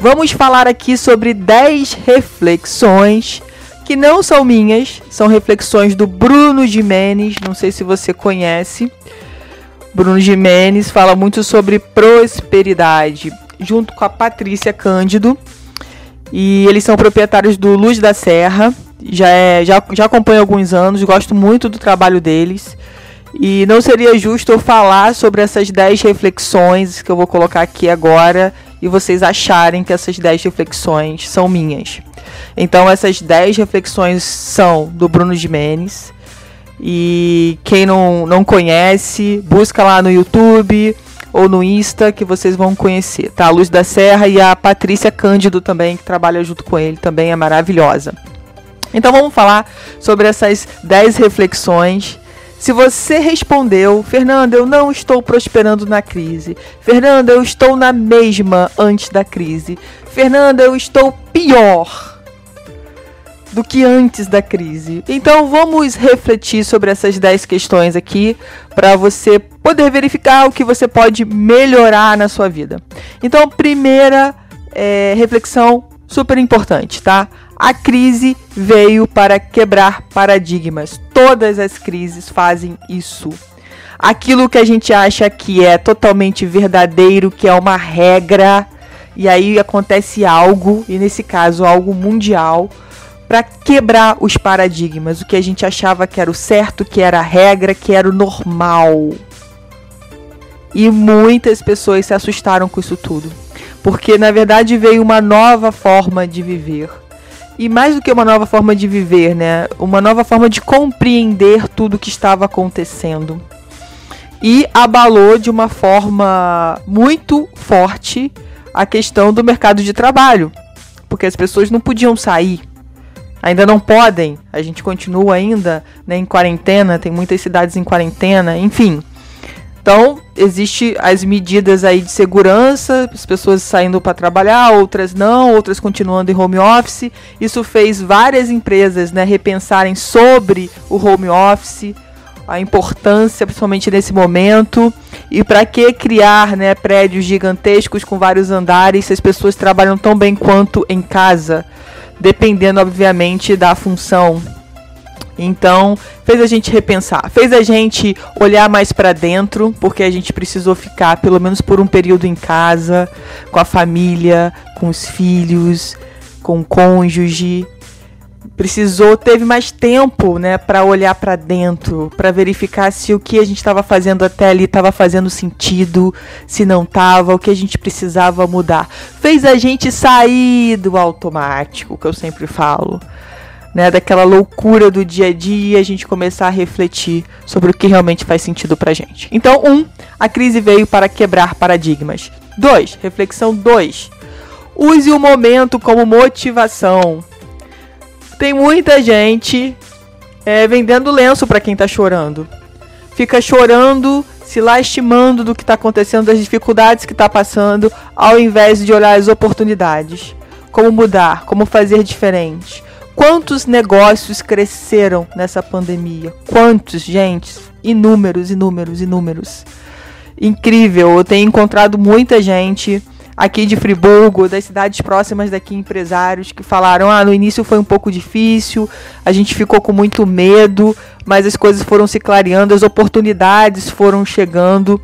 Vamos falar aqui sobre 10 reflexões que não são minhas, são reflexões do Bruno Jimenez, não sei se você conhece. Bruno Jimenez fala muito sobre prosperidade, junto com a Patrícia Cândido. E eles são proprietários do Luz da Serra. Já, é, já, já acompanho há alguns anos, gosto muito do trabalho deles. E não seria justo eu falar sobre essas 10 reflexões que eu vou colocar aqui agora e vocês acharem que essas 10 reflexões são minhas. Então, essas 10 reflexões são do Bruno Jimenez. E quem não, não conhece, busca lá no YouTube ou no Insta que vocês vão conhecer, tá? A Luz da Serra e a Patrícia Cândido também, que trabalha junto com ele, também é maravilhosa. Então vamos falar sobre essas 10 reflexões. Se você respondeu, Fernanda, eu não estou prosperando na crise. Fernanda, eu estou na mesma antes da crise. Fernanda, eu estou pior do que antes da crise. Então vamos refletir sobre essas 10 questões aqui para você poder verificar o que você pode melhorar na sua vida. Então, primeira é, reflexão super importante, tá? A crise veio para quebrar paradigmas. Todas as crises fazem isso. Aquilo que a gente acha que é totalmente verdadeiro, que é uma regra, e aí acontece algo, e nesse caso algo mundial, para quebrar os paradigmas, o que a gente achava que era o certo, que era a regra, que era o normal. E muitas pessoas se assustaram com isso tudo, porque na verdade veio uma nova forma de viver. E mais do que uma nova forma de viver, né? Uma nova forma de compreender tudo o que estava acontecendo. E abalou de uma forma muito forte a questão do mercado de trabalho, porque as pessoas não podiam sair, ainda não podem. A gente continua ainda né, em quarentena, tem muitas cidades em quarentena, enfim. Então, existe as medidas aí de segurança, as pessoas saindo para trabalhar, outras não, outras continuando em home office. Isso fez várias empresas, né, repensarem sobre o home office, a importância, principalmente nesse momento, e para que criar, né, prédios gigantescos com vários andares se as pessoas trabalham tão bem quanto em casa dependendo, obviamente, da função. Então, fez a gente repensar, fez a gente olhar mais para dentro, porque a gente precisou ficar pelo menos por um período em casa, com a família, com os filhos, com o cônjuge, precisou, teve mais tempo, né, para olhar para dentro, para verificar se o que a gente estava fazendo até ali estava fazendo sentido, se não estava, o que a gente precisava mudar. Fez a gente sair do automático, que eu sempre falo. Né, daquela loucura do dia a dia, a gente começar a refletir sobre o que realmente faz sentido pra gente. Então, um, a crise veio para quebrar paradigmas. Dois, reflexão dois. Use o momento como motivação. Tem muita gente é, vendendo lenço para quem tá chorando. Fica chorando, se lastimando do que está acontecendo, das dificuldades que está passando, ao invés de olhar as oportunidades. Como mudar, como fazer diferente. Quantos negócios cresceram nessa pandemia? Quantos, gente? Inúmeros, inúmeros, inúmeros. Incrível, eu tenho encontrado muita gente aqui de Friburgo, das cidades próximas daqui, empresários que falaram: ah, no início foi um pouco difícil, a gente ficou com muito medo, mas as coisas foram se clareando, as oportunidades foram chegando.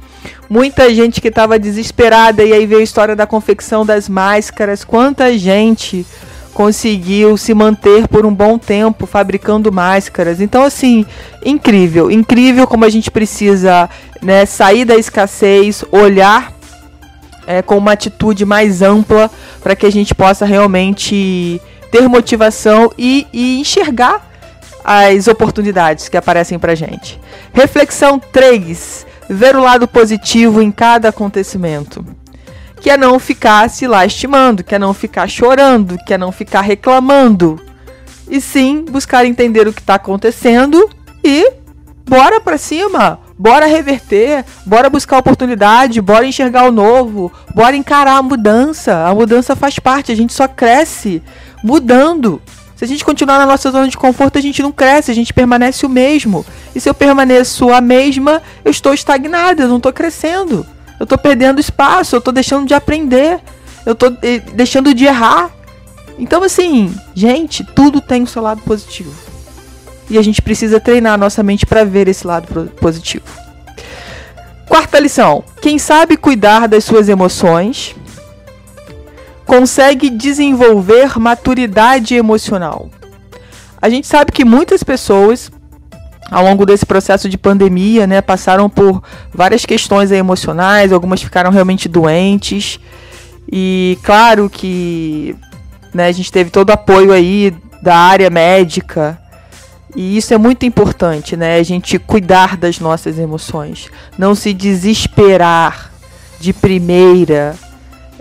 Muita gente que estava desesperada, e aí veio a história da confecção das máscaras. Quanta gente conseguiu se manter por um bom tempo fabricando máscaras. Então, assim, incrível, incrível como a gente precisa né, sair da escassez, olhar é, com uma atitude mais ampla para que a gente possa realmente ter motivação e, e enxergar as oportunidades que aparecem para gente. Reflexão 3. Ver o lado positivo em cada acontecimento. Que é não ficar se lastimando, que é não ficar chorando, que é não ficar reclamando. E sim buscar entender o que está acontecendo e bora para cima, bora reverter, bora buscar oportunidade, bora enxergar o novo, bora encarar a mudança. A mudança faz parte, a gente só cresce mudando. Se a gente continuar na nossa zona de conforto, a gente não cresce, a gente permanece o mesmo. E se eu permaneço a mesma, eu estou estagnada, eu não estou crescendo. Eu estou perdendo espaço, eu estou deixando de aprender, eu estou eh, deixando de errar. Então, assim, gente, tudo tem o seu lado positivo. E a gente precisa treinar a nossa mente para ver esse lado positivo. Quarta lição: quem sabe cuidar das suas emoções consegue desenvolver maturidade emocional. A gente sabe que muitas pessoas ao longo desse processo de pandemia, né, passaram por várias questões emocionais, algumas ficaram realmente doentes. E claro que né, a gente teve todo o apoio aí da área médica. E isso é muito importante, né? A gente cuidar das nossas emoções, não se desesperar de primeira,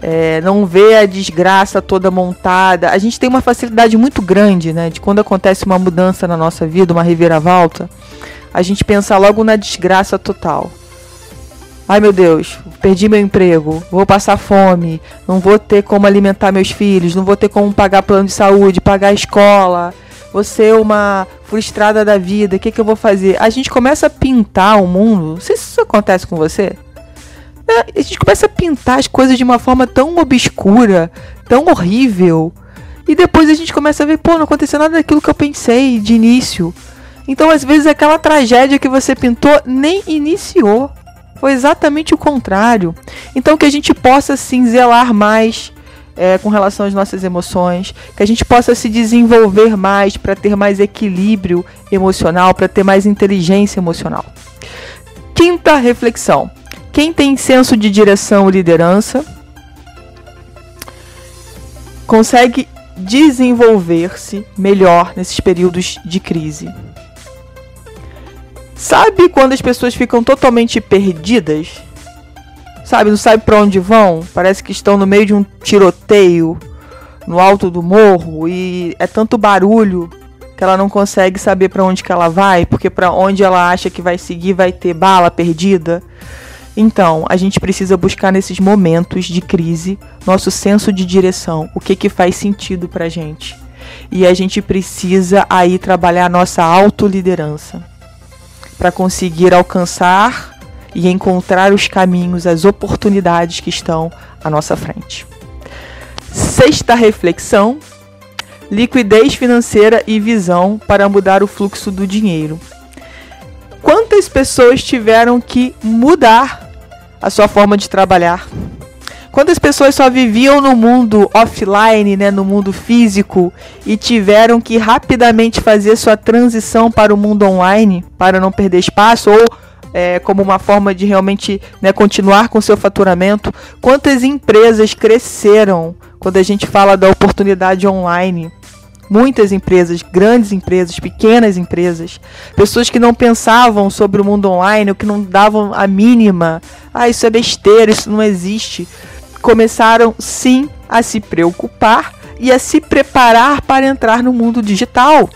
é, não vê a desgraça toda montada. A gente tem uma facilidade muito grande, né? De quando acontece uma mudança na nossa vida, uma reviravolta, a gente pensa logo na desgraça total. Ai meu Deus, perdi meu emprego, vou passar fome, não vou ter como alimentar meus filhos, não vou ter como pagar plano de saúde, pagar a escola, vou ser uma frustrada da vida, o que, que eu vou fazer? A gente começa a pintar o mundo. Não sei se isso acontece com você é, a gente começa a pintar as coisas de uma forma tão obscura, tão horrível. E depois a gente começa a ver, pô, não aconteceu nada daquilo que eu pensei de início. Então, às vezes, aquela tragédia que você pintou nem iniciou. Foi exatamente o contrário. Então, que a gente possa sim zelar mais é, com relação às nossas emoções, que a gente possa se desenvolver mais para ter mais equilíbrio emocional, para ter mais inteligência emocional. Quinta reflexão: quem tem senso de direção e liderança consegue desenvolver-se melhor nesses períodos de crise. Sabe quando as pessoas ficam totalmente perdidas? Sabe, não sabe para onde vão? Parece que estão no meio de um tiroteio no alto do morro e é tanto barulho que ela não consegue saber para onde que ela vai, porque para onde ela acha que vai seguir vai ter bala perdida. Então, a gente precisa buscar nesses momentos de crise nosso senso de direção, o que que faz sentido pra gente. E a gente precisa aí trabalhar a nossa autoliderança para conseguir alcançar e encontrar os caminhos, as oportunidades que estão à nossa frente. Sexta reflexão: liquidez financeira e visão para mudar o fluxo do dinheiro quantas pessoas tiveram que mudar a sua forma de trabalhar? Quantas pessoas só viviam no mundo offline, né, no mundo físico, e tiveram que rapidamente fazer sua transição para o mundo online para não perder espaço ou é, como uma forma de realmente né, continuar com seu faturamento? Quantas empresas cresceram quando a gente fala da oportunidade online? muitas empresas, grandes empresas, pequenas empresas, pessoas que não pensavam sobre o mundo online, ou que não davam a mínima, ah, isso é besteira, isso não existe, começaram sim a se preocupar e a se preparar para entrar no mundo digital.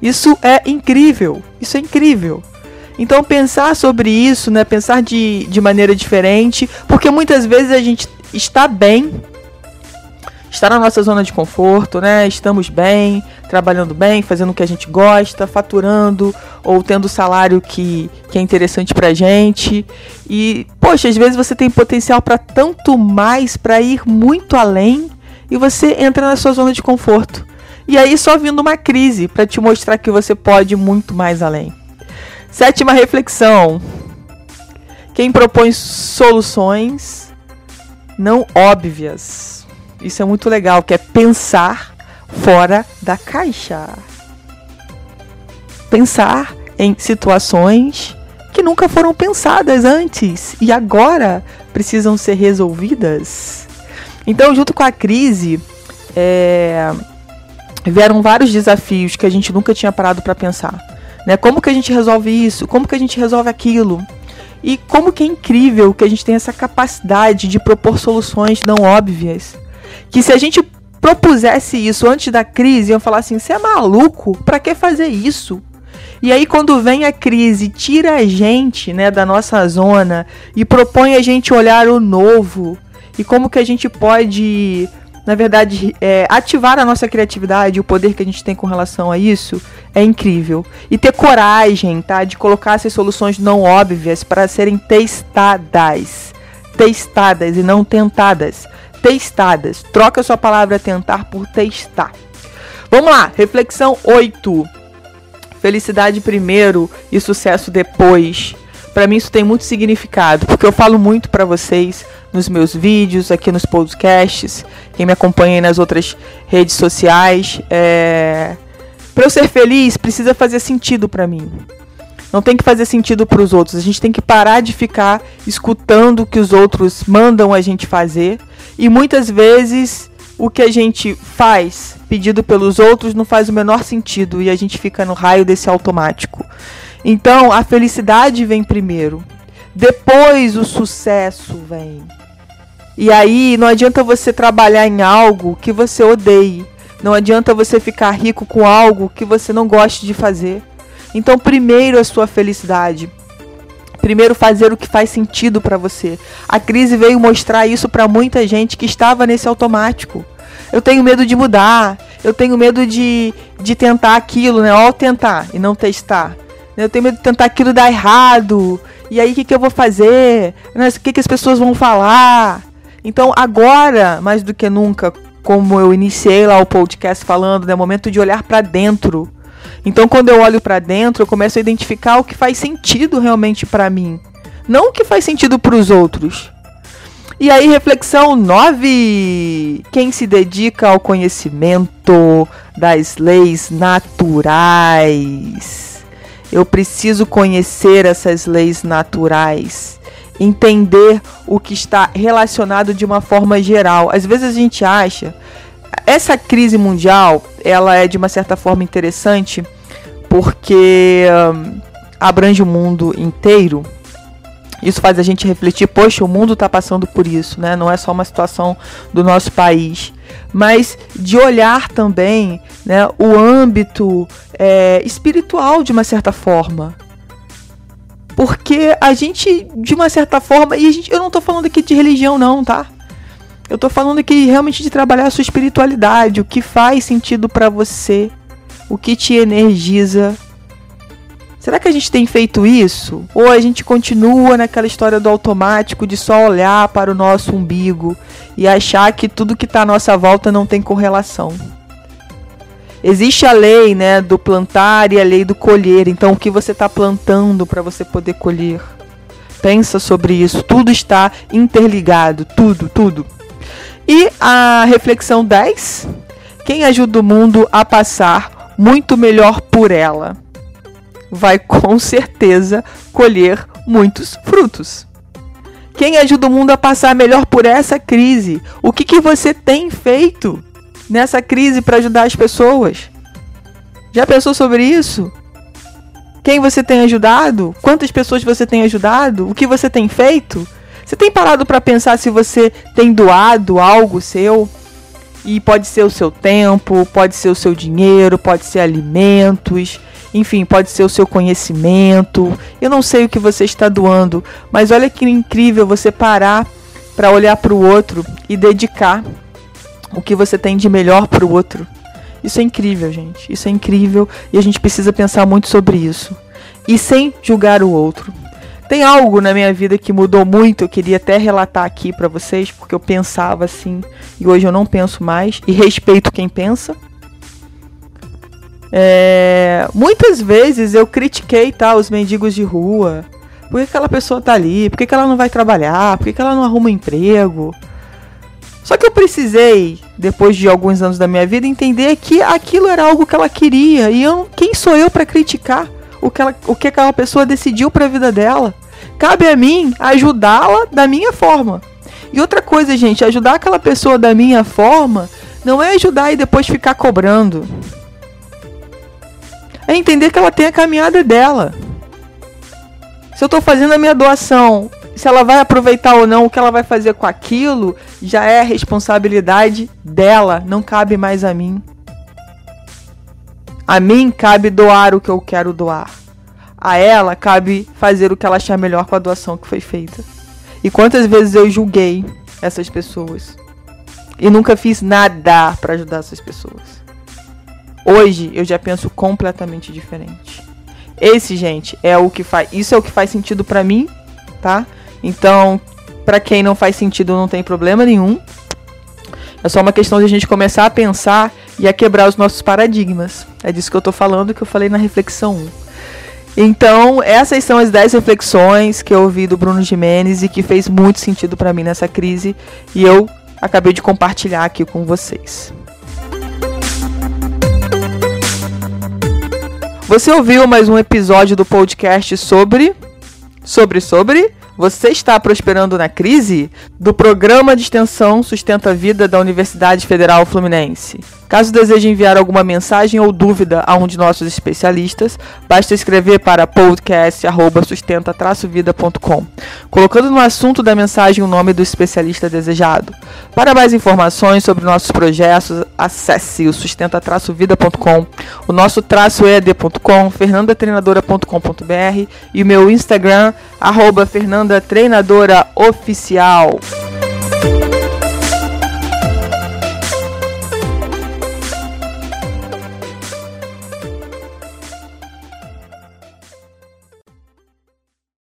Isso é incrível, isso é incrível. Então pensar sobre isso, né, pensar de, de maneira diferente, porque muitas vezes a gente está bem está na nossa zona de conforto, né? Estamos bem, trabalhando bem, fazendo o que a gente gosta, faturando ou tendo salário que, que é interessante pra gente. E, poxa, às vezes você tem potencial para tanto mais, para ir muito além, e você entra na sua zona de conforto. E aí só vindo uma crise para te mostrar que você pode muito mais além. Sétima reflexão. Quem propõe soluções não óbvias isso é muito legal, que é pensar fora da caixa. Pensar em situações que nunca foram pensadas antes e agora precisam ser resolvidas. Então, junto com a crise, é, vieram vários desafios que a gente nunca tinha parado para pensar. Né? Como que a gente resolve isso? Como que a gente resolve aquilo? E como que é incrível que a gente tem essa capacidade de propor soluções não óbvias. Que se a gente propusesse isso antes da crise, iam falar assim: você é maluco? Para que fazer isso? E aí, quando vem a crise, tira a gente né, da nossa zona e propõe a gente olhar o novo e como que a gente pode, na verdade, é, ativar a nossa criatividade, o poder que a gente tem com relação a isso, é incrível. E ter coragem, tá, de colocar essas soluções não óbvias para serem testadas. Testadas e não tentadas. Testadas. Troca a sua palavra tentar por testar. Vamos lá, reflexão 8. Felicidade primeiro e sucesso depois. Para mim isso tem muito significado, porque eu falo muito para vocês nos meus vídeos, aqui nos podcasts, quem me acompanha nas outras redes sociais, é... para eu ser feliz precisa fazer sentido para mim. Não tem que fazer sentido para os outros. A gente tem que parar de ficar escutando o que os outros mandam a gente fazer e muitas vezes o que a gente faz pedido pelos outros não faz o menor sentido e a gente fica no raio desse automático. Então, a felicidade vem primeiro. Depois o sucesso vem. E aí não adianta você trabalhar em algo que você odeie. Não adianta você ficar rico com algo que você não goste de fazer. Então, primeiro a sua felicidade. Primeiro fazer o que faz sentido para você. A crise veio mostrar isso para muita gente que estava nesse automático. Eu tenho medo de mudar. Eu tenho medo de, de tentar aquilo, né? Ó, tentar e não testar. Eu tenho medo de tentar aquilo dar errado. E aí, o que, que eu vou fazer? O que, que as pessoas vão falar? Então, agora, mais do que nunca, como eu iniciei lá o podcast falando, é né, momento de olhar para dentro então, quando eu olho para dentro, eu começo a identificar o que faz sentido realmente para mim, não o que faz sentido para os outros. E aí, reflexão 9. Quem se dedica ao conhecimento das leis naturais. Eu preciso conhecer essas leis naturais, entender o que está relacionado de uma forma geral. Às vezes a gente acha essa crise mundial, ela é de uma certa forma interessante porque um, abrange o mundo inteiro. Isso faz a gente refletir, poxa, o mundo está passando por isso, né? Não é só uma situação do nosso país, mas de olhar também, né, o âmbito é, espiritual de uma certa forma, porque a gente, de uma certa forma, e gente, eu não estou falando aqui de religião, não, tá? Eu tô falando aqui realmente de trabalhar a sua espiritualidade, o que faz sentido para você, o que te energiza. Será que a gente tem feito isso? Ou a gente continua naquela história do automático de só olhar para o nosso umbigo e achar que tudo que está à nossa volta não tem correlação? Existe a lei, né, do plantar e a lei do colher. Então, o que você está plantando para você poder colher? Pensa sobre isso. Tudo está interligado, tudo, tudo. E a reflexão 10: quem ajuda o mundo a passar muito melhor por ela vai com certeza colher muitos frutos. Quem ajuda o mundo a passar melhor por essa crise? O que, que você tem feito nessa crise para ajudar as pessoas? Já pensou sobre isso? Quem você tem ajudado? Quantas pessoas você tem ajudado? O que você tem feito? Você tem parado para pensar se você tem doado algo seu? E pode ser o seu tempo, pode ser o seu dinheiro, pode ser alimentos, enfim, pode ser o seu conhecimento. Eu não sei o que você está doando, mas olha que incrível você parar para olhar para o outro e dedicar o que você tem de melhor para o outro. Isso é incrível, gente. Isso é incrível e a gente precisa pensar muito sobre isso. E sem julgar o outro. Tem algo na minha vida que mudou muito, eu queria até relatar aqui para vocês, porque eu pensava assim e hoje eu não penso mais e respeito quem pensa. É, muitas vezes eu critiquei tá, os mendigos de rua. Por que aquela pessoa tá ali? Por que, que ela não vai trabalhar? Por que, que ela não arruma um emprego? Só que eu precisei, depois de alguns anos da minha vida, entender que aquilo era algo que ela queria. E eu, quem sou eu para criticar o que, ela, o que aquela pessoa decidiu para a vida dela? Cabe a mim ajudá-la da minha forma. E outra coisa, gente, ajudar aquela pessoa da minha forma não é ajudar e depois ficar cobrando. É entender que ela tem a caminhada dela. Se eu estou fazendo a minha doação, se ela vai aproveitar ou não, o que ela vai fazer com aquilo, já é responsabilidade dela, não cabe mais a mim. A mim cabe doar o que eu quero doar. A ela cabe fazer o que ela achar melhor com a doação que foi feita. E quantas vezes eu julguei essas pessoas e nunca fiz nada para ajudar essas pessoas. Hoje eu já penso completamente diferente. Esse, gente, é o que faz, isso é o que faz sentido para mim, tá? Então, para quem não faz sentido, não tem problema nenhum. É só uma questão de a gente começar a pensar e a quebrar os nossos paradigmas. É disso que eu tô falando, que eu falei na reflexão 1. Então, essas são as 10 reflexões que eu ouvi do Bruno Jimenez e que fez muito sentido para mim nessa crise e eu acabei de compartilhar aqui com vocês. Você ouviu mais um episódio do podcast sobre sobre sobre você está prosperando na crise? Do programa de extensão Sustenta a Vida da Universidade Federal Fluminense. Caso deseje enviar alguma mensagem ou dúvida a um de nossos especialistas, basta escrever para podcast@sustenta-vida.com, colocando no assunto da mensagem o nome do especialista desejado. Para mais informações sobre nossos projetos, acesse o sustenta-vida.com, o nosso traço ed.com, fernandatreinadora.com.br e o meu Instagram arroba Fernanda Treinadora Oficial.